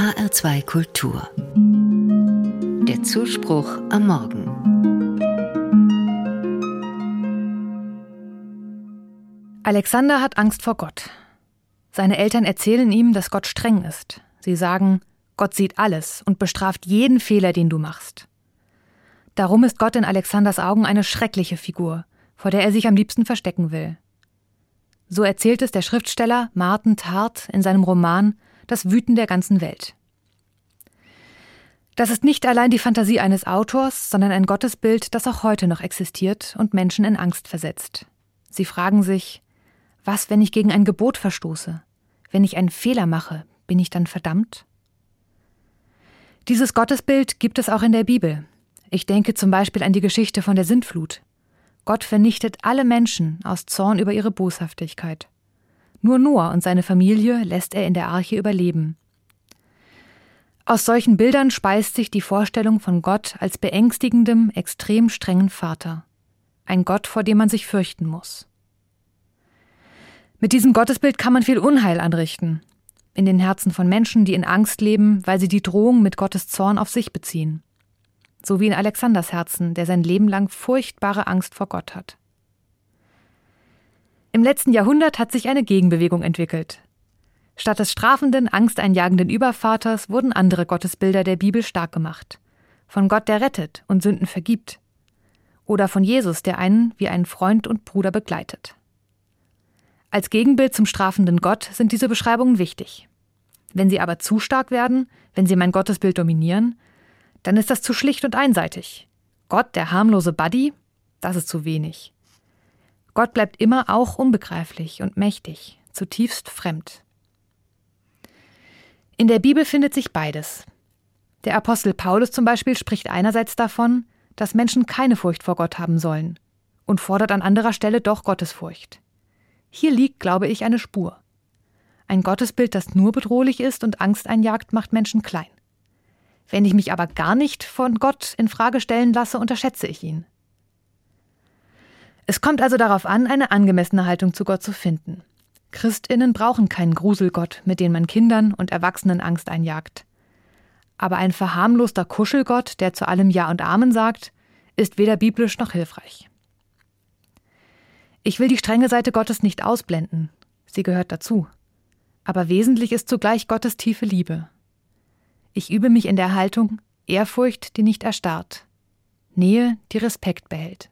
HR2 Kultur. Der Zuspruch am Morgen. Alexander hat Angst vor Gott. Seine Eltern erzählen ihm, dass Gott streng ist. Sie sagen, Gott sieht alles und bestraft jeden Fehler, den du machst. Darum ist Gott in Alexanders Augen eine schreckliche Figur, vor der er sich am liebsten verstecken will. So erzählt es der Schriftsteller Martin Tart in seinem Roman Das Wüten der ganzen Welt. Das ist nicht allein die Fantasie eines Autors, sondern ein Gottesbild, das auch heute noch existiert und Menschen in Angst versetzt. Sie fragen sich, was, wenn ich gegen ein Gebot verstoße? Wenn ich einen Fehler mache, bin ich dann verdammt? Dieses Gottesbild gibt es auch in der Bibel. Ich denke zum Beispiel an die Geschichte von der Sintflut. Gott vernichtet alle Menschen aus Zorn über ihre Boshaftigkeit. Nur Noah und seine Familie lässt er in der Arche überleben. Aus solchen Bildern speist sich die Vorstellung von Gott als beängstigendem, extrem strengen Vater. Ein Gott, vor dem man sich fürchten muss. Mit diesem Gottesbild kann man viel Unheil anrichten. In den Herzen von Menschen, die in Angst leben, weil sie die Drohung mit Gottes Zorn auf sich beziehen so wie in Alexanders Herzen, der sein Leben lang furchtbare Angst vor Gott hat. Im letzten Jahrhundert hat sich eine Gegenbewegung entwickelt. Statt des strafenden, angsteinjagenden Übervaters wurden andere Gottesbilder der Bibel stark gemacht. Von Gott, der rettet und Sünden vergibt. Oder von Jesus, der einen wie einen Freund und Bruder begleitet. Als Gegenbild zum strafenden Gott sind diese Beschreibungen wichtig. Wenn sie aber zu stark werden, wenn sie mein Gottesbild dominieren, dann ist das zu schlicht und einseitig. Gott, der harmlose Buddy, das ist zu wenig. Gott bleibt immer auch unbegreiflich und mächtig, zutiefst fremd. In der Bibel findet sich beides. Der Apostel Paulus zum Beispiel spricht einerseits davon, dass Menschen keine Furcht vor Gott haben sollen und fordert an anderer Stelle doch Gottesfurcht. Hier liegt, glaube ich, eine Spur. Ein Gottesbild, das nur bedrohlich ist und Angst einjagt, macht Menschen klein. Wenn ich mich aber gar nicht von Gott in Frage stellen lasse, unterschätze ich ihn. Es kommt also darauf an, eine angemessene Haltung zu Gott zu finden. Christinnen brauchen keinen Gruselgott, mit dem man Kindern und Erwachsenen Angst einjagt. Aber ein verharmloster Kuschelgott, der zu allem Ja und Amen sagt, ist weder biblisch noch hilfreich. Ich will die strenge Seite Gottes nicht ausblenden, sie gehört dazu. Aber wesentlich ist zugleich Gottes tiefe Liebe, ich übe mich in der Haltung Ehrfurcht, die nicht erstarrt, Nähe, die Respekt behält.